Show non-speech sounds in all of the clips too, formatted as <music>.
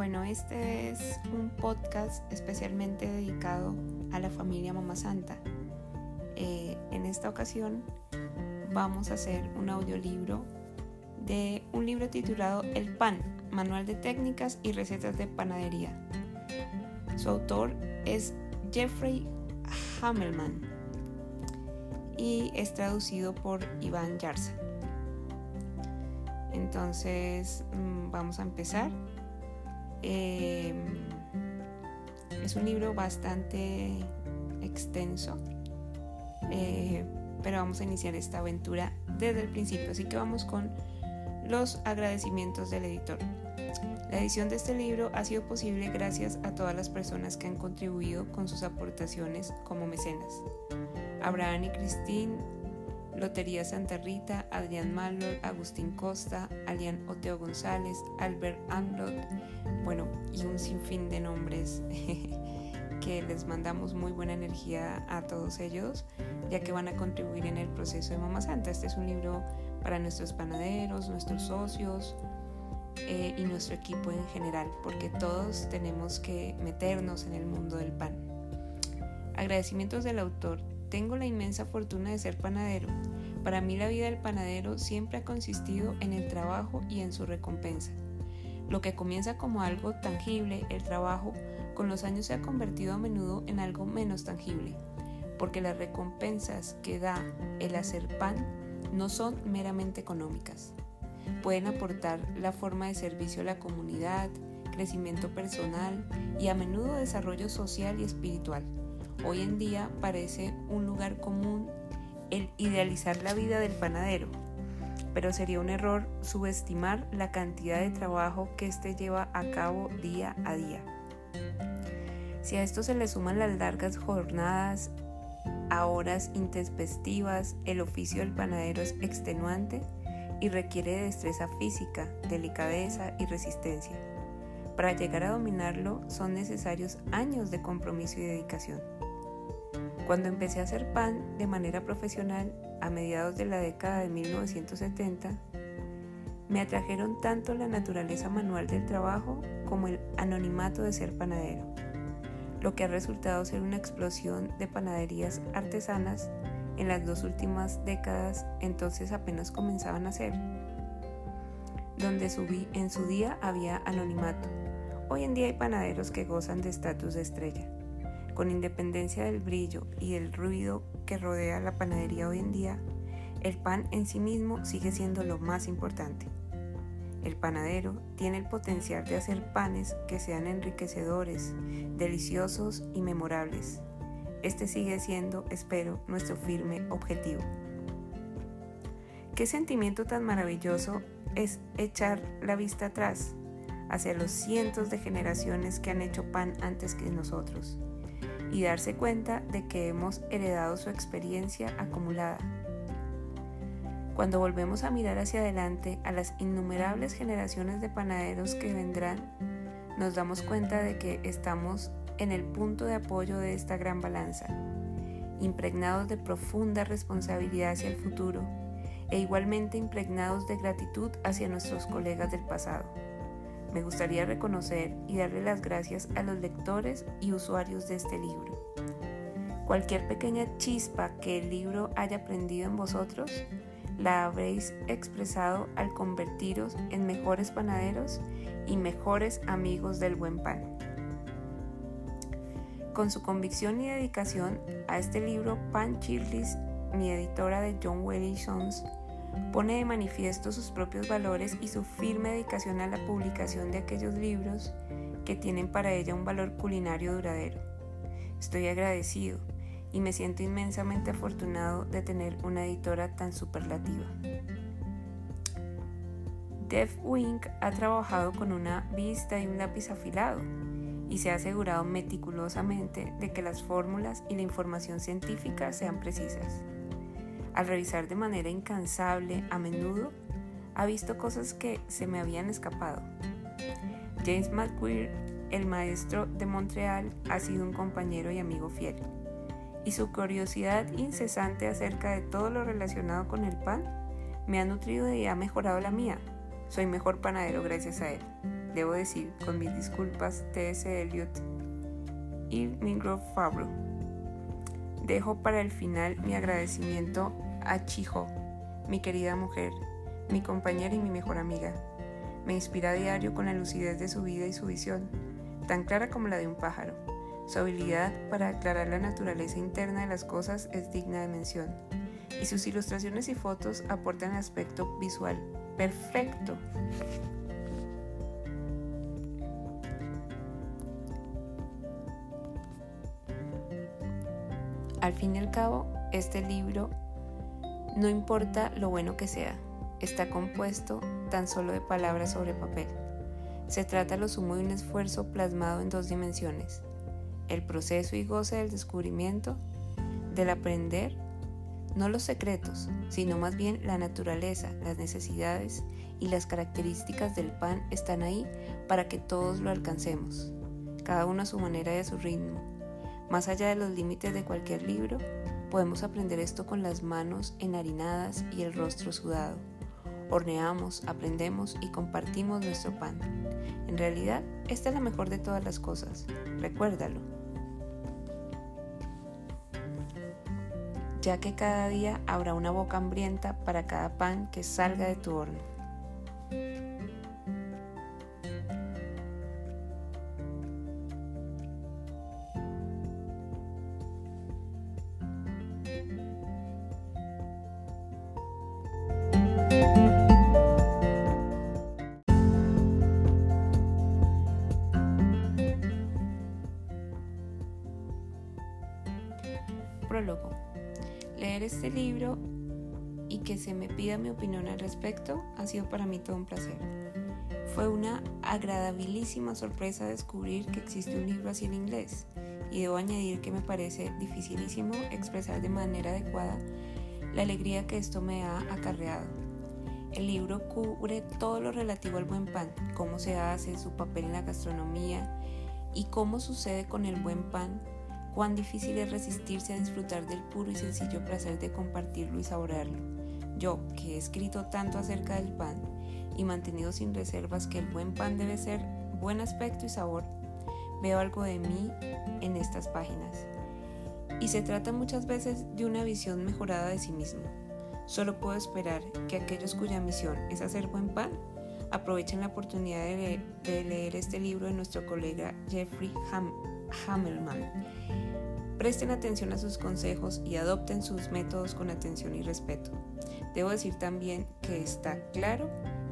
Bueno, este es un podcast especialmente dedicado a la familia Mamá Santa. Eh, en esta ocasión vamos a hacer un audiolibro de un libro titulado El Pan, Manual de Técnicas y Recetas de Panadería. Su autor es Jeffrey Hammelman y es traducido por Iván Yarza. Entonces mm, vamos a empezar. Em, es un libro bastante extenso, eh, pero vamos a iniciar esta aventura desde el principio, así que vamos con los agradecimientos del editor. La edición de este libro ha sido posible gracias a todas las personas que han contribuido con sus aportaciones como mecenas. Abraham y Cristín, Lotería Santa Rita, Adrián Malor, Agustín Costa, Alian Oteo González, Albert Amlot, bueno, y un sinfín de nombres <laughs> que les mandamos muy buena energía a todos ellos, ya que van a contribuir en el proceso de Mamá Santa. Este es un libro para nuestros panaderos, nuestros socios eh, y nuestro equipo en general, porque todos tenemos que meternos en el mundo del pan. Agradecimientos del autor. Tengo la inmensa fortuna de ser panadero. Para mí la vida del panadero siempre ha consistido en el trabajo y en su recompensa. Lo que comienza como algo tangible, el trabajo, con los años se ha convertido a menudo en algo menos tangible, porque las recompensas que da el hacer pan no son meramente económicas. Pueden aportar la forma de servicio a la comunidad, crecimiento personal y a menudo desarrollo social y espiritual. Hoy en día parece un lugar común el idealizar la vida del panadero, pero sería un error subestimar la cantidad de trabajo que éste lleva a cabo día a día. Si a esto se le suman las largas jornadas a horas intempestivas, el oficio del panadero es extenuante y requiere de destreza física, delicadeza y resistencia. Para llegar a dominarlo son necesarios años de compromiso y dedicación. Cuando empecé a hacer pan de manera profesional a mediados de la década de 1970, me atrajeron tanto la naturaleza manual del trabajo como el anonimato de ser panadero lo que ha resultado ser una explosión de panaderías artesanas en las dos últimas décadas, entonces apenas comenzaban a ser, donde subí, en su día había anonimato. Hoy en día hay panaderos que gozan de estatus de estrella. Con independencia del brillo y del ruido que rodea la panadería hoy en día, el pan en sí mismo sigue siendo lo más importante. El panadero tiene el potencial de hacer panes que sean enriquecedores, deliciosos y memorables. Este sigue siendo, espero, nuestro firme objetivo. Qué sentimiento tan maravilloso es echar la vista atrás hacia los cientos de generaciones que han hecho pan antes que nosotros y darse cuenta de que hemos heredado su experiencia acumulada cuando volvemos a mirar hacia adelante a las innumerables generaciones de panaderos que vendrán, nos damos cuenta de que estamos en el punto de apoyo de esta gran balanza, impregnados de profunda responsabilidad hacia el futuro e igualmente impregnados de gratitud hacia nuestros colegas del pasado. Me gustaría reconocer y darle las gracias a los lectores y usuarios de este libro. Cualquier pequeña chispa que el libro haya prendido en vosotros la habréis expresado al convertiros en mejores panaderos y mejores amigos del buen pan. Con su convicción y dedicación a este libro, Pan Chirlis, mi editora de John Wiley Sons, pone de manifiesto sus propios valores y su firme dedicación a la publicación de aquellos libros que tienen para ella un valor culinario duradero. Estoy agradecido y me siento inmensamente afortunado de tener una editora tan superlativa. Dev Wing ha trabajado con una vista y un lápiz afilado y se ha asegurado meticulosamente de que las fórmulas y la información científica sean precisas. Al revisar de manera incansable a menudo, ha visto cosas que se me habían escapado. James McQueer, el maestro de Montreal, ha sido un compañero y amigo fiel y su curiosidad incesante acerca de todo lo relacionado con el pan me ha nutrido y ha mejorado la mía. Soy mejor panadero gracias a él. debo decir, con mis disculpas, T.S. Eliot y Mingrove Fabro. Dejo para el final mi agradecimiento a Chijo, mi querida mujer, mi compañera y mi mejor amiga. Me inspira a diario con la lucidez de su vida y su visión, tan clara como la de un pájaro. Su habilidad para aclarar la naturaleza interna de las cosas es digna de mención, y sus ilustraciones y fotos aportan aspecto visual perfecto. Al fin y al cabo, este libro, no importa lo bueno que sea, está compuesto tan solo de palabras sobre papel. Se trata lo sumo de un esfuerzo plasmado en dos dimensiones, el proceso y goce del descubrimiento, del aprender, no los secretos, sino más bien la naturaleza, las necesidades y las características del pan están ahí para que todos lo alcancemos, cada uno a su manera y a su ritmo. Más allá de los límites de cualquier libro, podemos aprender esto con las manos enharinadas y el rostro sudado horneamos, aprendemos y compartimos nuestro pan. En realidad, esta es la mejor de todas las cosas. Recuérdalo. Ya que cada día habrá una boca hambrienta para cada pan que salga de tu horno. Mi opinión al respecto ha sido para mí todo un placer. Fue una agradabilísima sorpresa descubrir que existe un libro así en inglés y debo añadir que me parece dificilísimo expresar de manera adecuada la alegría que esto me ha acarreado. El libro cubre todo lo relativo al buen pan, cómo se hace, su papel en la gastronomía y cómo sucede con el buen pan Cuán difícil es resistirse a disfrutar del puro y sencillo placer de compartirlo y saborearlo. Yo, que he escrito tanto acerca del pan y mantenido sin reservas que el buen pan debe ser buen aspecto y sabor, veo algo de mí en estas páginas. Y se trata muchas veces de una visión mejorada de sí mismo. Solo puedo esperar que aquellos cuya misión es hacer buen pan aprovechen la oportunidad de leer, este libro de nuestro colega Jeffrey Hammelman Presten atención a sus consejos y adopten sus métodos con atención y respeto. Debo decir también que está claro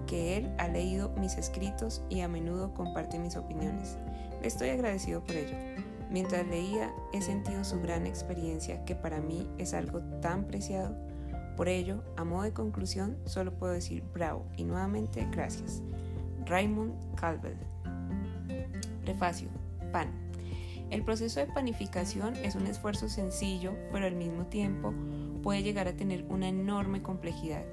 que él ha leído mis escritos y a menudo comparte mis opiniones. Le estoy agradecido por ello. Mientras leía he sentido su gran experiencia que para mí es algo tan preciado. Por ello, a modo de conclusión, solo puedo decir bravo y nuevamente gracias. Raymond Calvel. Prefacio. Pan. El proceso de panificación es un esfuerzo sencillo, pero al mismo tiempo puede llegar a tener una enorme complejidad.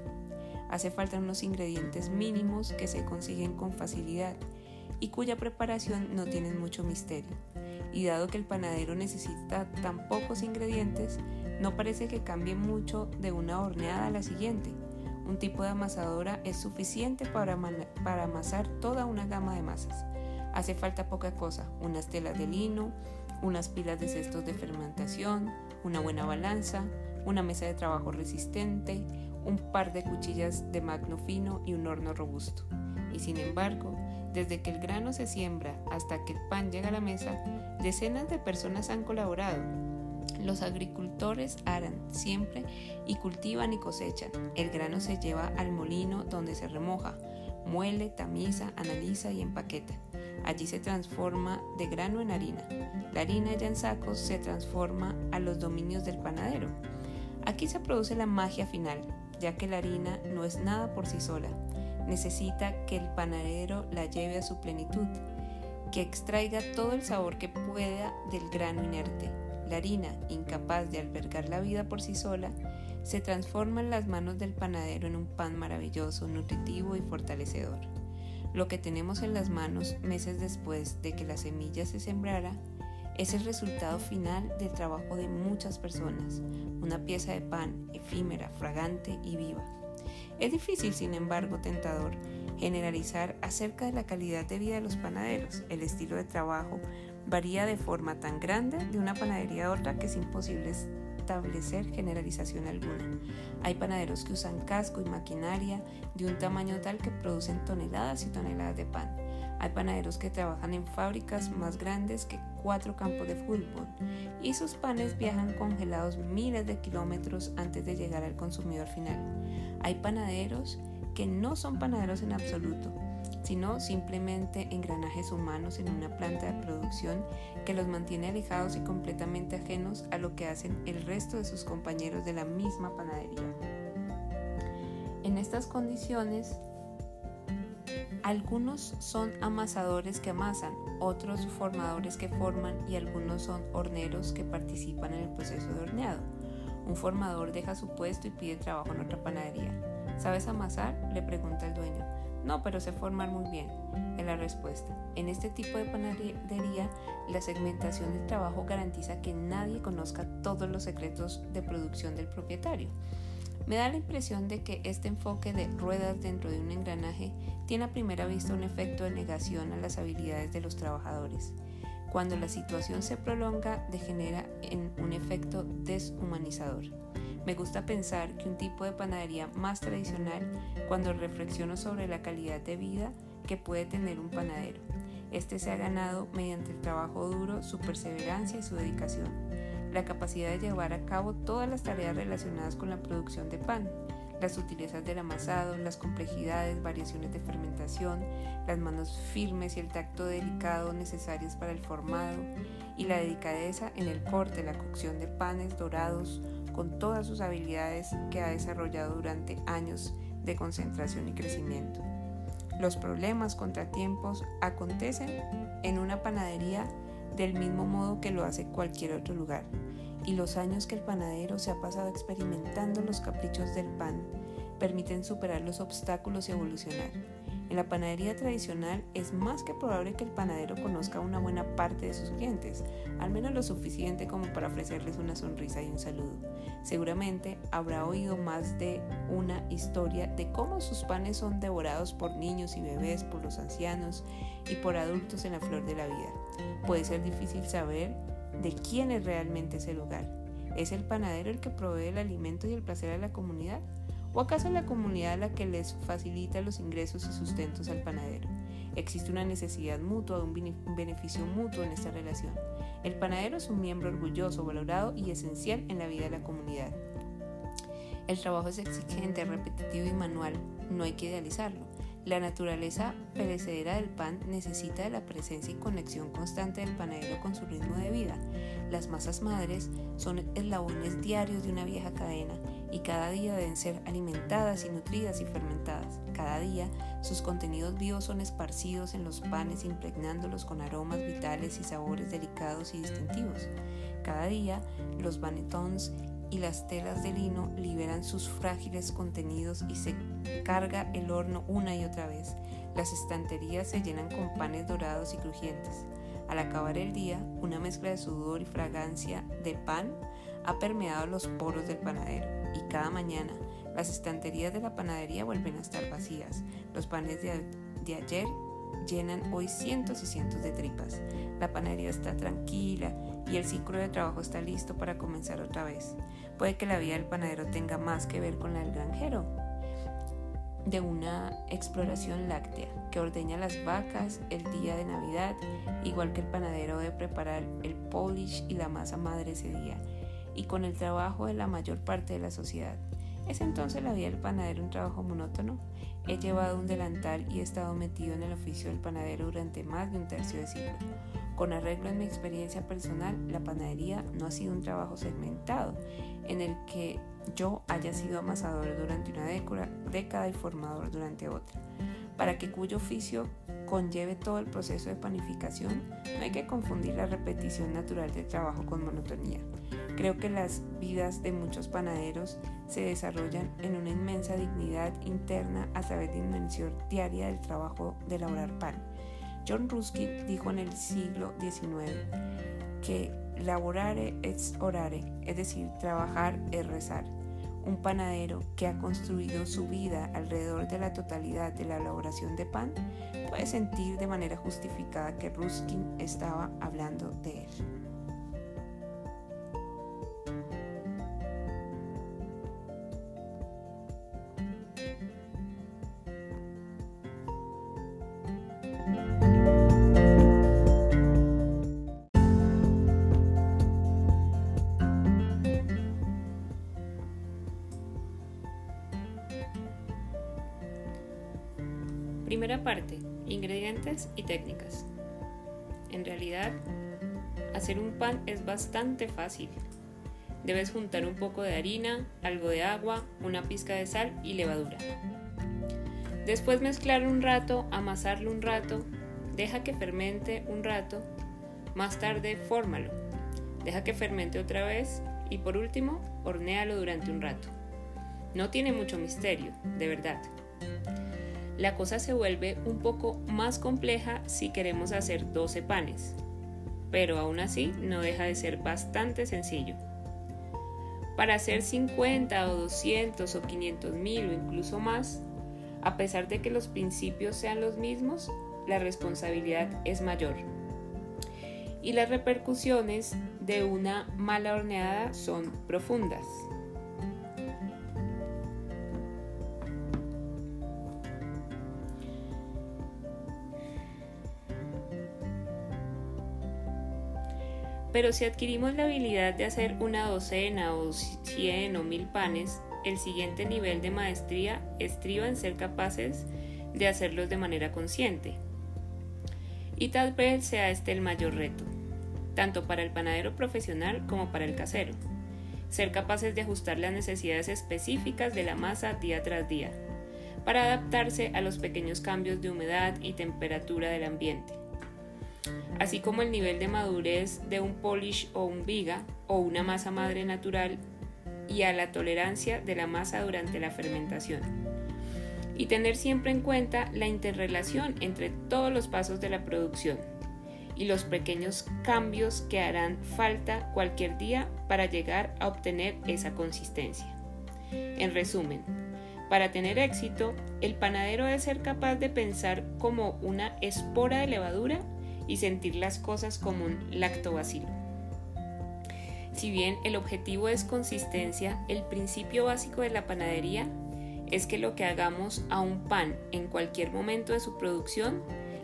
Hace falta unos ingredientes mínimos que se consiguen con facilidad y cuya preparación no tiene mucho misterio. Y dado que el panadero necesita tan pocos ingredientes, no parece que cambie mucho de una horneada a la siguiente. Un tipo de amasadora es suficiente para, para amasar toda una gama de masas Hace falta poca cosa, unas telas de lino, unas pilas de cestos de fermentación, una buena balanza, una mesa de trabajo resistente, un par de cuchillas de magno fino y un horno robusto. Y sin embargo, desde que el grano se siembra hasta que el pan llega a la mesa, decenas de personas han colaborado. Los agricultores aran siempre y cultivan y cosechan. El grano se lleva al molino donde se remoja, muele, tamiza, analiza y empaqueta. Allí se transforma de grano en harina. La harina ya en sacos se transforma a los dominios del panadero. Aquí se produce la magia final, ya que la harina no es nada por sí sola. Necesita que el panadero la lleve a su plenitud, que extraiga todo el sabor que pueda del grano inerte. La harina, incapaz de albergar la vida por sí sola, se transforma en las manos del panadero en un pan maravilloso, nutritivo y fortalecedor. Lo que tenemos en las manos meses después de que la semilla se sembrara es el resultado final del trabajo de muchas personas, una pieza de pan efímera, fragante y viva. Es difícil, sin embargo, tentador, generalizar acerca de la calidad de vida de los panaderos. El estilo de trabajo varía de forma tan grande de una panadería a otra que es imposible establecer generalización alguna. Hay panaderos que usan casco y maquinaria de un tamaño tal que producen toneladas y toneladas de pan. Hay panaderos que trabajan en fábricas más grandes que cuatro campos de fútbol y sus panes viajan congelados miles de kilómetros antes de llegar al consumidor final. Hay panaderos que no son panaderos en absoluto, sino simplemente engranajes humanos en una planta de producción que los mantiene alejados y completamente ajenos a lo que hacen el resto de sus compañeros de la misma panadería. En estas condiciones, algunos son amasadores que amasan, otros formadores que forman y algunos son horneros que participan en el proceso de horneado. Un formador deja su puesto y pide trabajo en otra panadería. ¿Sabes amasar? le pregunta el dueño. No, pero sé formar muy bien, es la respuesta. En este tipo de panadería, la segmentación del trabajo garantiza que nadie conozca todos los secretos de producción del propietario. Me da la impresión de que este enfoque de ruedas dentro de un engranaje tiene a primera vista un efecto de negación a las habilidades de los trabajadores. Cuando la situación se prolonga, degenera en un efecto deshumanizador. Me gusta pensar que un tipo de panadería más tradicional cuando reflexiono sobre la calidad de vida que puede tener un panadero. Este se ha ganado mediante el trabajo duro, su perseverancia y su dedicación la capacidad de llevar a cabo todas las tareas relacionadas con la producción de pan, las sutilezas del amasado, las complejidades, variaciones de fermentación, las manos firmes y el tacto delicado necesarios para el formado, y la delicadeza en el corte, la cocción de panes dorados, con todas sus habilidades que ha desarrollado durante años de concentración y crecimiento. Los problemas, contratiempos acontecen en una panadería del mismo modo que lo hace cualquier otro lugar y los años que el panadero se ha pasado experimentando los caprichos del pan permiten superar los obstáculos y evolucionar. En la panadería tradicional es más que probable que el panadero conozca una buena parte de sus clientes, al menos lo suficiente como para ofrecerles una sonrisa y un saludo. Seguramente habrá oído más de una historia de cómo sus panes son devorados por niños y bebés, por los ancianos y por adultos en la flor de la vida. Puede ser difícil saber de quién es realmente ese lugar. ¿Es el panadero el que provee el alimento y el placer a la comunidad? ¿O acaso la comunidad la que les facilita los ingresos y sustentos al panadero? Existe una necesidad mutua, un beneficio mutuo en esta relación. El panadero es un miembro orgulloso, valorado y esencial en la vida de la comunidad. El trabajo es exigente, repetitivo y manual, no hay que idealizarlo. La naturaleza perecedera del pan necesita de la presencia y conexión constante del panadero con su ritmo de vida. Las masas madres son eslabones diarios de una vieja cadena y cada día deben ser alimentadas y nutridas y fermentadas. Cada día sus contenidos vivos son esparcidos en los panes impregnándolos con aromas vitales y sabores delicados y distintivos. Cada día los banetons y las telas de lino liberan sus frágiles contenidos y se carga el horno una y otra vez. Las estanterías se llenan con panes dorados y crujientes. Al acabar el día, una mezcla de sudor y fragancia de pan ha permeado los poros del panadero y cada mañana las estanterías de la panadería vuelven a estar vacías. Los panes de, de ayer llenan hoy cientos y cientos de tripas. La panadería está tranquila y el ciclo de trabajo está listo para comenzar otra vez. Puede que la vida del panadero tenga más que ver con la del granjero, de una exploración láctea que ordeña las vacas el día de Navidad, igual que el panadero debe preparar el polish y la masa madre ese día, y con el trabajo de la mayor parte de la sociedad. ¿Es entonces la vida del panadero un trabajo monótono? He llevado un delantal y he estado metido en el oficio del panadero durante más de un tercio de siglo. Con arreglo en mi experiencia personal, la panadería no ha sido un trabajo segmentado, en el que yo haya sido amasador durante una década y formador durante otra. Para que cuyo oficio conlleve todo el proceso de panificación, no hay que confundir la repetición natural del trabajo con monotonía. Creo que las vidas de muchos panaderos se desarrollan en una inmensa dignidad interna a través de una mención diaria del trabajo de elaborar pan. John Ruskin dijo en el siglo XIX que laborare es orare, es decir, trabajar es rezar. Un panadero que ha construido su vida alrededor de la totalidad de la elaboración de pan puede sentir de manera justificada que Ruskin estaba hablando de él. Técnicas. En realidad, hacer un pan es bastante fácil. Debes juntar un poco de harina, algo de agua, una pizca de sal y levadura. Después mezclar un rato, amasarlo un rato, deja que fermente un rato, más tarde fórmalo, deja que fermente otra vez y por último hornéalo durante un rato. No tiene mucho misterio, de verdad la cosa se vuelve un poco más compleja si queremos hacer 12 panes, pero aún así no deja de ser bastante sencillo. Para hacer 50 o 200 o 500 mil o incluso más, a pesar de que los principios sean los mismos, la responsabilidad es mayor. Y las repercusiones de una mala horneada son profundas. Pero si adquirimos la habilidad de hacer una docena o cien o mil panes, el siguiente nivel de maestría estriba en ser capaces de hacerlos de manera consciente. Y tal vez sea este el mayor reto, tanto para el panadero profesional como para el casero. Ser capaces de ajustar las necesidades específicas de la masa día tras día, para adaptarse a los pequeños cambios de humedad y temperatura del ambiente así como el nivel de madurez de un polish o un viga o una masa madre natural y a la tolerancia de la masa durante la fermentación. Y tener siempre en cuenta la interrelación entre todos los pasos de la producción y los pequeños cambios que harán falta cualquier día para llegar a obtener esa consistencia. En resumen, para tener éxito, el panadero debe ser capaz de pensar como una espora de levadura y sentir las cosas como un lactobacilo. Si bien el objetivo es consistencia, el principio básico de la panadería es que lo que hagamos a un pan en cualquier momento de su producción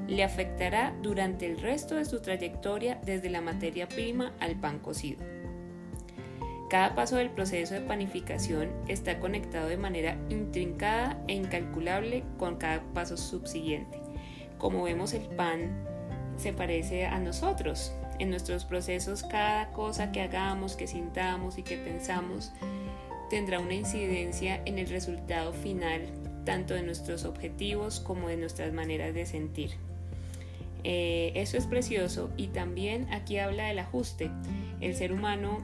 le afectará durante el resto de su trayectoria desde la materia prima al pan cocido. Cada paso del proceso de panificación está conectado de manera intrincada e incalculable con cada paso subsiguiente. Como vemos el pan se parece a nosotros. En nuestros procesos, cada cosa que hagamos, que sintamos y que pensamos tendrá una incidencia en el resultado final, tanto de nuestros objetivos como de nuestras maneras de sentir. Eh, eso es precioso y también aquí habla del ajuste. El ser humano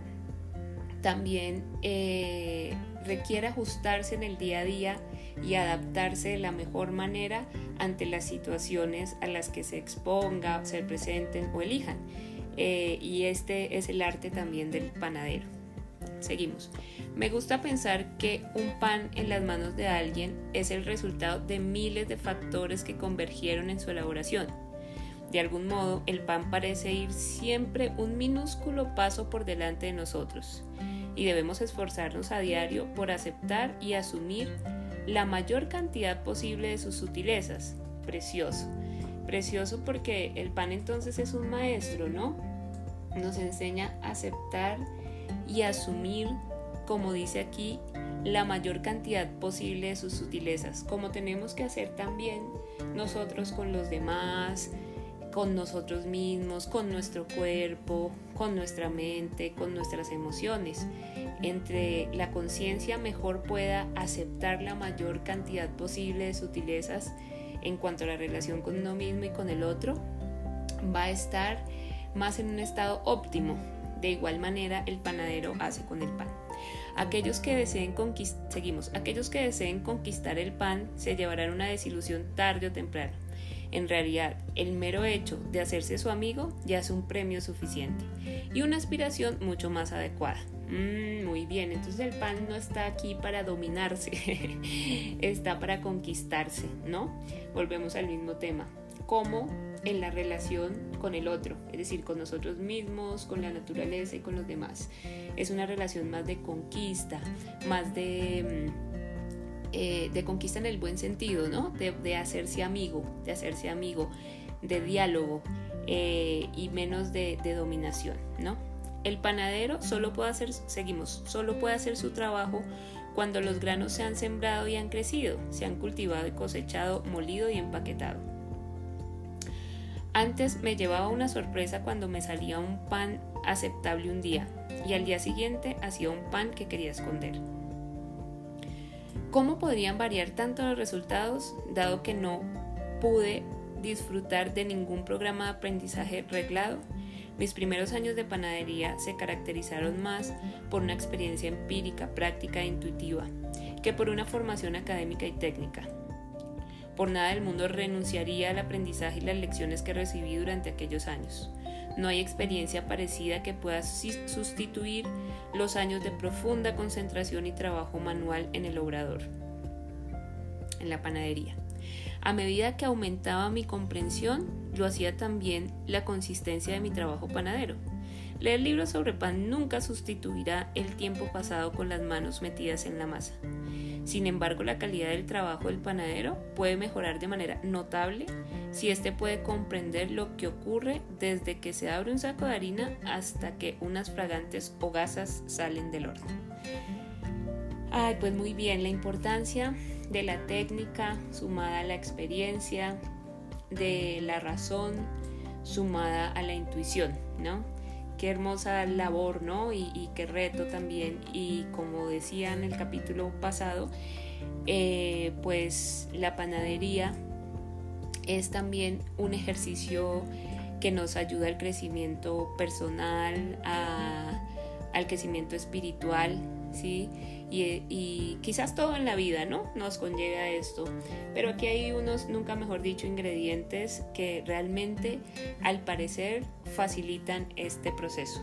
también eh, requiere ajustarse en el día a día y adaptarse de la mejor manera ante las situaciones a las que se exponga, se presenten o elijan. Eh, y este es el arte también del panadero. Seguimos. Me gusta pensar que un pan en las manos de alguien es el resultado de miles de factores que convergieron en su elaboración. De algún modo, el pan parece ir siempre un minúsculo paso por delante de nosotros y debemos esforzarnos a diario por aceptar y asumir la mayor cantidad posible de sus sutilezas. Precioso. Precioso porque el pan entonces es un maestro, ¿no? Nos enseña a aceptar y asumir, como dice aquí, la mayor cantidad posible de sus sutilezas, como tenemos que hacer también nosotros con los demás, con nosotros mismos, con nuestro cuerpo, con nuestra mente, con nuestras emociones. Entre la conciencia mejor pueda aceptar la mayor cantidad posible de sutilezas en cuanto a la relación con uno mismo y con el otro, va a estar más en un estado óptimo. De igual manera el panadero hace con el pan. Aquellos que deseen seguimos, aquellos que deseen conquistar el pan se llevarán una desilusión tarde o temprano en realidad, el mero hecho de hacerse su amigo ya es un premio suficiente y una aspiración mucho más adecuada. Mm, muy bien, entonces el pan no está aquí para dominarse, <laughs> está para conquistarse, ¿no? Volvemos al mismo tema. ¿Cómo en la relación con el otro, es decir, con nosotros mismos, con la naturaleza y con los demás. Es una relación más de conquista, más de, mm, eh, de conquista en el buen sentido, ¿no? De, hacerse amigo, de hacerse amigo, de diálogo eh, y menos de, de dominación, ¿no? El panadero solo puede hacer, seguimos, solo puede hacer su trabajo cuando los granos se han sembrado y han crecido, se han cultivado y cosechado, molido y empaquetado. Antes me llevaba una sorpresa cuando me salía un pan aceptable un día y al día siguiente hacía un pan que quería esconder. ¿Cómo podrían variar tanto los resultados dado que no pude disfrutar de ningún programa de aprendizaje reglado? Mis primeros años de panadería se caracterizaron más por una experiencia empírica, práctica e intuitiva que por una formación académica y técnica. Por nada del mundo renunciaría al aprendizaje y las lecciones que recibí durante aquellos años. No hay experiencia parecida que pueda sustituir los años de profunda concentración y trabajo manual en el obrador, en la panadería. A medida que aumentaba mi comprensión, lo hacía también la consistencia de mi trabajo panadero. Leer libros sobre pan nunca sustituirá el tiempo pasado con las manos metidas en la masa. Sin embargo, la calidad del trabajo del panadero puede mejorar de manera notable si éste puede comprender lo que ocurre desde que se abre un saco de harina hasta que unas fragantes hogazas salen del horno. Ay, pues muy bien, la importancia de la técnica sumada a la experiencia, de la razón sumada a la intuición, ¿no? Qué hermosa labor, ¿no? Y, qué reto también. Y como decía en el capítulo pasado, eh, pues la panadería es también un ejercicio que nos ayuda al crecimiento personal, al crecimiento espiritual, ¿sí? Y, quizás todo en la vida, ¿no? Nos conlleva esto. Pero aquí hay unos, nunca mejor dicho, ingredientes que realmente, al parecer, facilitan este proceso.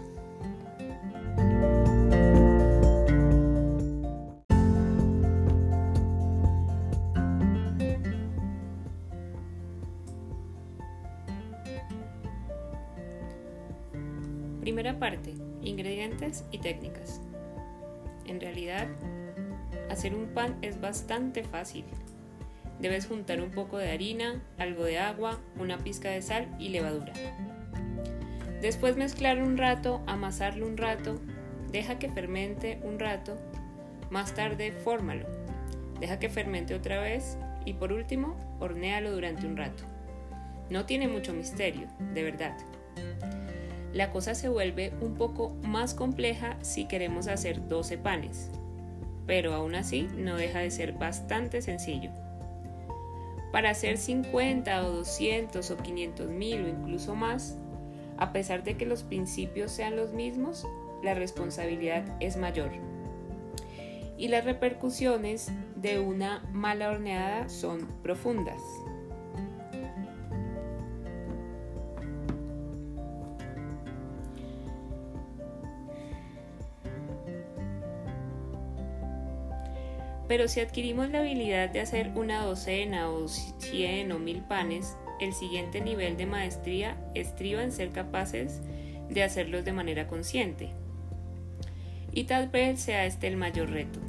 Primera parte, ingredientes y técnicas. Pan es bastante fácil. Debes juntar un poco de harina, algo de agua, una pizca de sal y levadura. Después mezclarlo un rato, amasarlo un rato, deja que fermente un rato, más tarde fórmalo, deja que fermente otra vez y por último hornéalo durante un rato. No tiene mucho misterio, de verdad la cosa se vuelve un poco más compleja si queremos hacer 12 panes, pero aún así no deja de ser bastante sencillo. Para hacer 50 o 200 o 500 mil o incluso más, a pesar de que los principios sean los mismos, la responsabilidad es mayor. Y las repercusiones de una mala horneada son profundas. Pero si adquirimos la habilidad de hacer una docena o cien o mil panes, el siguiente nivel de maestría estriba en ser capaces de hacerlos de manera consciente. Y tal vez sea este el mayor reto,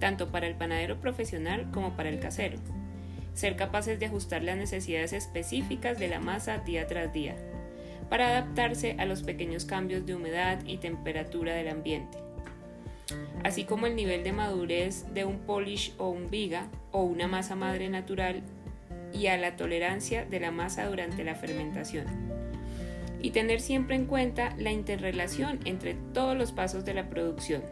tanto para el panadero profesional como para el casero. Ser capaces de ajustar las necesidades específicas de la masa día tras día, para adaptarse a los pequeños cambios de humedad y temperatura del ambiente así como el nivel de madurez de un polish o un viga o una masa madre natural y a la tolerancia de la masa durante la fermentación. Y tener siempre en cuenta la interrelación entre todos los pasos de la producción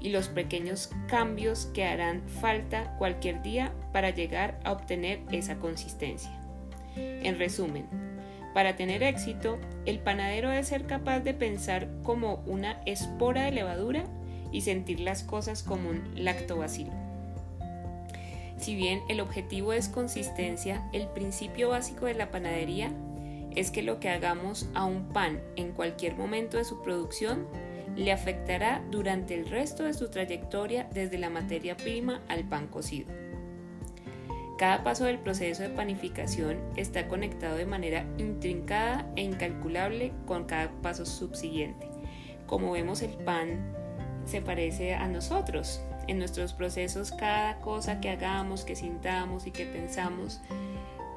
y los pequeños cambios que harán falta cualquier día para llegar a obtener esa consistencia. En resumen, para tener éxito, el panadero debe ser capaz de pensar como una espora de levadura y sentir las cosas como un lactobacilo. Si bien el objetivo es consistencia, el principio básico de la panadería es que lo que hagamos a un pan en cualquier momento de su producción le afectará durante el resto de su trayectoria desde la materia prima al pan cocido. Cada paso del proceso de panificación está conectado de manera intrincada e incalculable con cada paso subsiguiente. Como vemos, el pan se parece a nosotros. En nuestros procesos, cada cosa que hagamos, que sintamos y que pensamos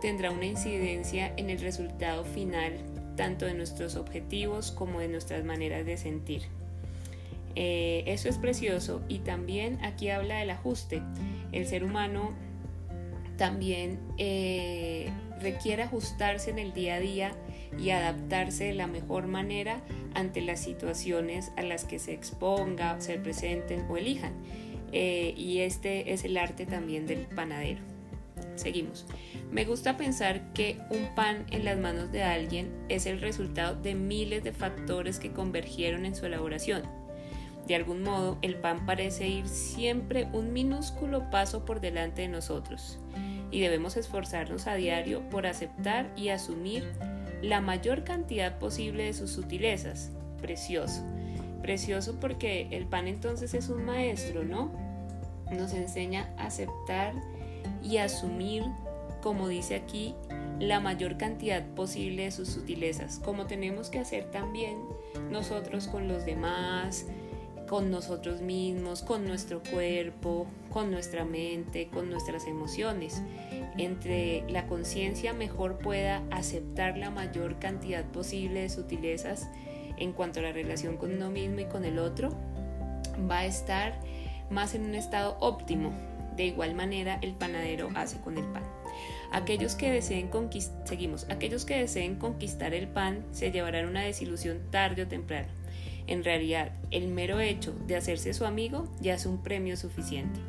tendrá una incidencia en el resultado final, tanto de nuestros objetivos como de nuestras maneras de sentir. Eh, eso es precioso y también aquí habla del ajuste. El ser humano también eh, requiere ajustarse en el día a día y adaptarse de la mejor manera ante las situaciones a las que se exponga, se presenten o elijan. Eh, y este es el arte también del panadero. Seguimos. Me gusta pensar que un pan en las manos de alguien es el resultado de miles de factores que convergieron en su elaboración de algún modo, el pan parece ir siempre un minúsculo paso por delante de nosotros y debemos esforzarnos a diario por aceptar y asumir la mayor cantidad posible de sus sutilezas. Precioso. Precioso porque el pan entonces es un maestro, ¿no? Nos enseña a aceptar y asumir, como dice aquí, la mayor cantidad posible de sus sutilezas, como tenemos que hacer también nosotros con los demás, con nosotros mismos, con nuestro cuerpo, con nuestra mente, con nuestras emociones. Entre la conciencia mejor pueda aceptar la mayor cantidad posible de sutilezas en cuanto a la relación con uno mismo y con el otro, va a estar más en un estado óptimo. De igual manera el panadero hace con el pan. Aquellos que deseen seguimos, aquellos que deseen conquistar el pan se llevarán una desilusión tarde o temprano en realidad, el mero hecho de hacerse su amigo ya es un premio suficiente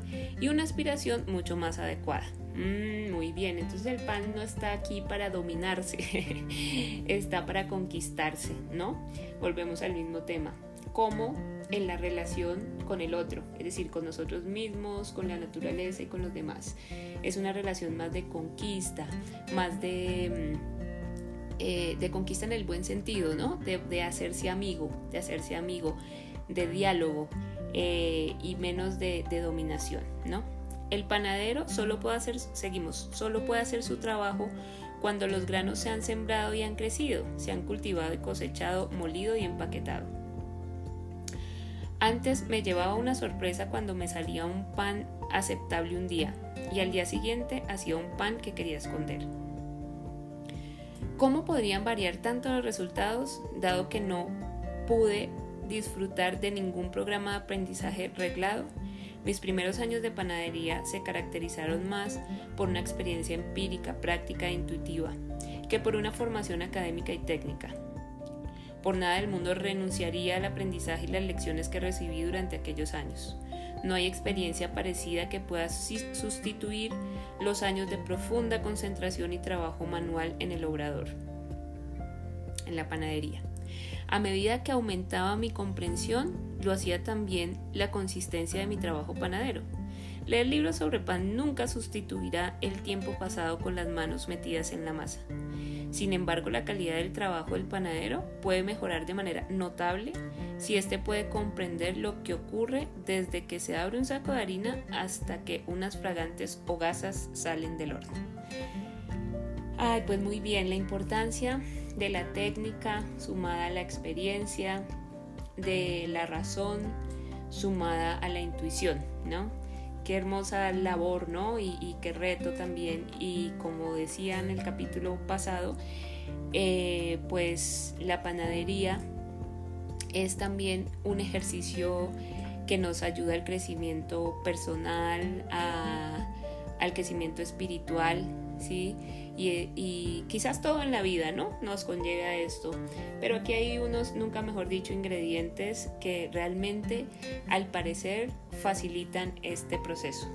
y una aspiración mucho más adecuada. Mm, muy bien, entonces el pan no está aquí para dominarse, <laughs> está para conquistarse, ¿no? Volvemos al mismo tema. ¿Cómo en la relación con el otro, es decir, con nosotros mismos, con la naturaleza y con los demás. Es una relación más de conquista, más de mm, eh, de conquista en el buen sentido, ¿no? De, hacerse amigo, de hacerse amigo, de diálogo eh, y menos de, de, dominación, ¿no? El panadero solo puede hacer, seguimos, solo puede hacer su trabajo cuando los granos se han sembrado y han crecido, se han cultivado y cosechado, molido y empaquetado. Antes me llevaba una sorpresa cuando me salía un pan aceptable un día y al día siguiente hacía un pan que quería esconder. ¿Cómo podrían variar tanto los resultados dado que no pude disfrutar de ningún programa de aprendizaje reglado? Mis primeros años de panadería se caracterizaron más por una experiencia empírica, práctica e intuitiva que por una formación académica y técnica. Por nada del mundo renunciaría al aprendizaje y las lecciones que recibí durante aquellos años. No hay experiencia parecida que pueda sustituir los años de profunda concentración y trabajo manual en el obrador, en la panadería. A medida que aumentaba mi comprensión, lo hacía también la consistencia de mi trabajo panadero. Leer libros sobre pan nunca sustituirá el tiempo pasado con las manos metidas en la masa. Sin embargo, la calidad del trabajo del panadero puede mejorar de manera notable si éste puede comprender lo que ocurre desde que se abre un saco de harina hasta que unas fragantes hogazas salen del horno. Ay, pues muy bien, la importancia de la técnica sumada a la experiencia, de la razón sumada a la intuición, ¿no? Qué hermosa labor, ¿no? Y, qué reto también. Y como decía en el capítulo pasado, eh, pues la panadería es también un ejercicio que nos ayuda al crecimiento personal, al crecimiento espiritual, ¿sí? Y, quizás todo en la vida, ¿no? Nos conlleva a esto. Pero aquí hay unos, nunca mejor dicho, ingredientes que realmente, al parecer, facilitan este proceso.